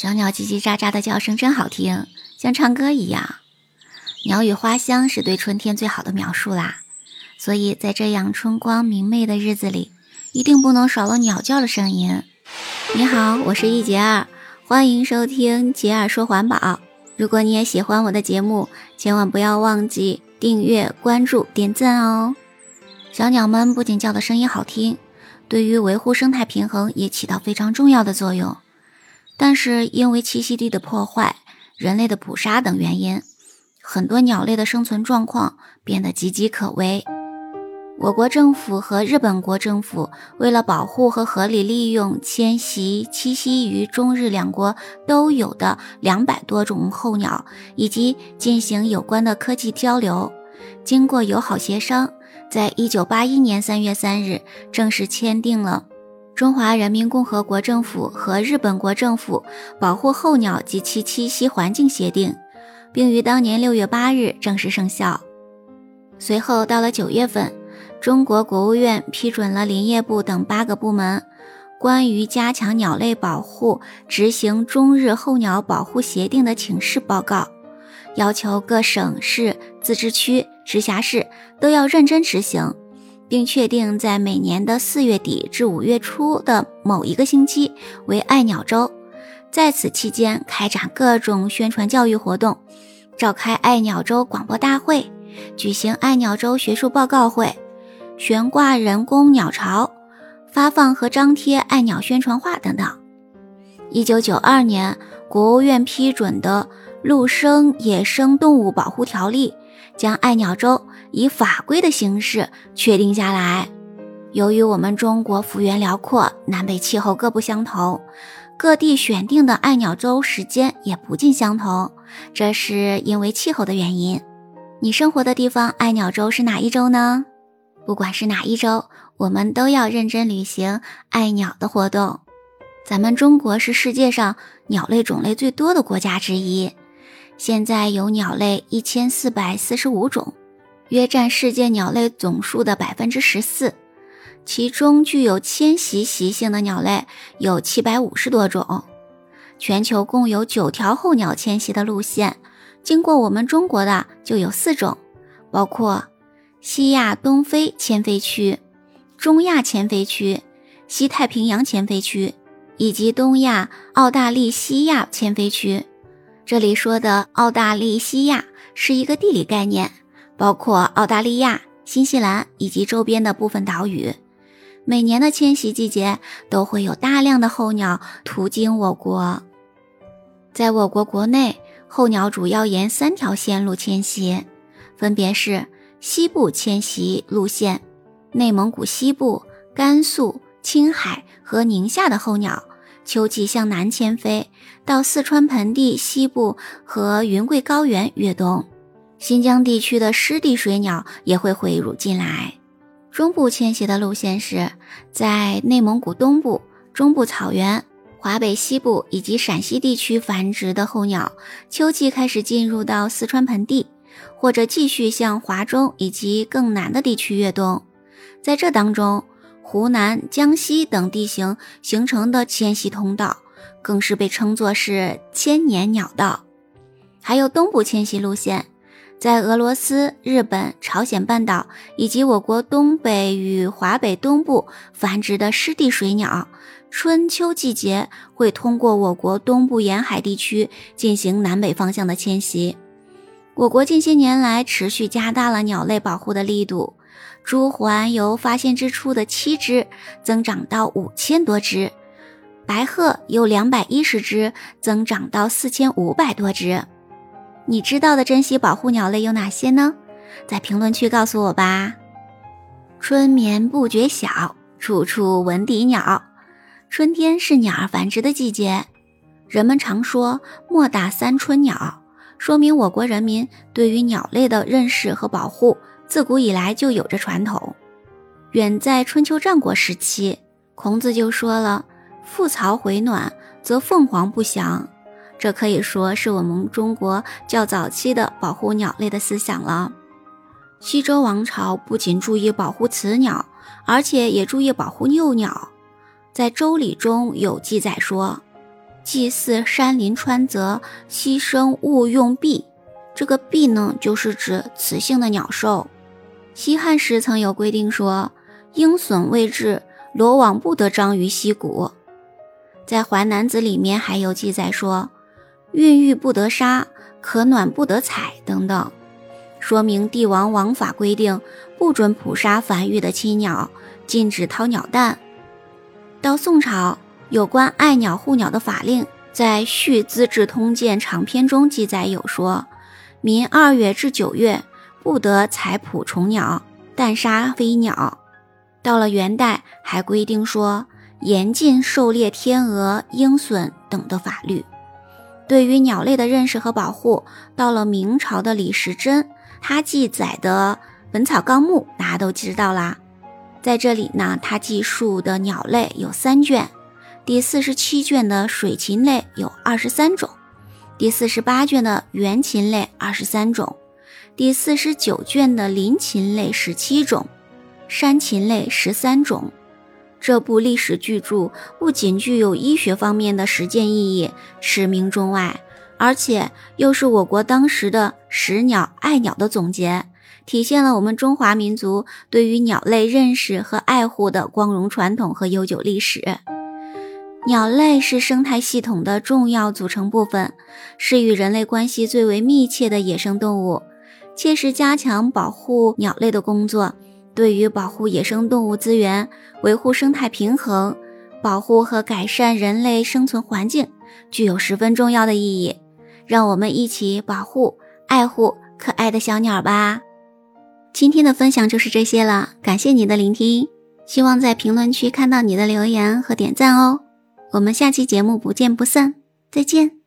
小鸟叽叽喳喳的叫声真好听，像唱歌一样。鸟语花香是对春天最好的描述啦，所以在这样春光明媚的日子里，一定不能少了鸟叫的声音。你好，我是一杰儿，欢迎收听杰儿说环保。如果你也喜欢我的节目，千万不要忘记订阅、关注、点赞哦。小鸟们不仅叫的声音好听，对于维护生态平衡也起到非常重要的作用。但是因为栖息地的破坏、人类的捕杀等原因，很多鸟类的生存状况变得岌岌可危。我国政府和日本国政府为了保护和合理利用迁徙栖息于中日两国都有的两百多种候鸟，以及进行有关的科技交流，经过友好协商。在一九八一年三月三日，正式签订了《中华人民共和国政府和日本国政府保护候鸟及其栖息环境协定》，并于当年六月八日正式生效。随后到了九月份，中国国务院批准了林业部等八个部门关于加强鸟类保护、执行中日候鸟保护协定的请示报告。要求各省市自治区、直辖市都要认真执行，并确定在每年的四月底至五月初的某一个星期为爱鸟周，在此期间开展各种宣传教育活动，召开爱鸟周广播大会，举行爱鸟周学术报告会，悬挂人工鸟巢，发放和张贴爱鸟宣传画等等。一九九二年，国务院批准的。《陆生野生动物保护条例》将爱鸟周以法规的形式确定下来。由于我们中国幅员辽阔，南北气候各不相同，各地选定的爱鸟周时间也不尽相同，这是因为气候的原因。你生活的地方爱鸟周是哪一周呢？不管是哪一周，我们都要认真履行爱鸟的活动。咱们中国是世界上鸟类种类最多的国家之一。现在有鸟类一千四百四十五种，约占世界鸟类总数的百分之十四。其中具有迁徙习性的鸟类有七百五十多种。全球共有九条候鸟迁徙的路线，经过我们中国的就有四种，包括西亚东非迁飞区、中亚迁飞区、西太平洋迁飞区以及东亚澳大利西亚迁飞区。这里说的澳大利西亚是一个地理概念，包括澳大利亚、新西兰以及周边的部分岛屿。每年的迁徙季节都会有大量的候鸟途经我国。在我国国内，候鸟主要沿三条线路迁徙，分别是西部迁徙路线，内蒙古西部、甘肃、青海和宁夏的候鸟。秋季向南迁飞，到四川盆地西部和云贵高原越冬。新疆地区的湿地水鸟也会汇入进来。中部迁徙的路线是在内蒙古东部、中部草原、华北西部以及陕西地区繁殖的候鸟，秋季开始进入到四川盆地，或者继续向华中以及更南的地区越冬。在这当中，湖南、江西等地形形成的迁徙通道，更是被称作是千年鸟道。还有东部迁徙路线，在俄罗斯、日本、朝鲜半岛以及我国东北与华北东部繁殖的湿地水鸟，春秋季节会通过我国东部沿海地区进行南北方向的迁徙。我国近些年来持续加大了鸟类保护的力度。朱鹮由发现之初的七只增长到五千多只，白鹤由两百一十只增长到四千五百多只。你知道的珍稀保护鸟类有哪些呢？在评论区告诉我吧。春眠不觉晓，处处闻啼鸟。春天是鸟儿繁殖的季节，人们常说“莫打三春鸟”，说明我国人民对于鸟类的认识和保护。自古以来就有着传统，远在春秋战国时期，孔子就说了：“覆巢回暖，则凤凰不祥。”这可以说是我们中国较早期的保护鸟类的思想了。西周王朝不仅注意保护雌鸟，而且也注意保护幼鸟。在《周礼》中有记载说：“祭祀山林川泽，牺牲勿用跸。这个跸呢，就是指雌性的鸟兽。西汉时曾有规定说，鹰隼未至，罗网不得张于溪谷。在《淮南子》里面还有记载说，孕育不得杀，可暖不得采等等，说明帝王王法规定不准捕杀繁育的亲鸟，禁止掏鸟蛋。到宋朝，有关爱鸟护鸟的法令，在《续资治通鉴长篇》中记载有说，民二月至九月不得采捕虫鸟，但杀飞鸟。到了元代，还规定说。严禁狩猎天鹅、鹰隼等的法律，对于鸟类的认识和保护，到了明朝的李时珍，他记载的《本草纲目》，大家都知道啦。在这里呢，他记述的鸟类有三卷，第四十七卷的水禽类有二十三种，第四十八卷的原禽类二十三种，第四十九卷的林禽类十七种，山禽类十三种。这部历史巨著不仅具有医学方面的实践意义，驰名中外，而且又是我国当时的识鸟爱鸟的总结，体现了我们中华民族对于鸟类认识和爱护的光荣传统和悠久历史。鸟类是生态系统的重要组成部分，是与人类关系最为密切的野生动物，切实加强保护鸟类的工作。对于保护野生动物资源、维护生态平衡、保护和改善人类生存环境，具有十分重要的意义。让我们一起保护、爱护可爱的小鸟吧！今天的分享就是这些了，感谢你的聆听，希望在评论区看到你的留言和点赞哦。我们下期节目不见不散，再见。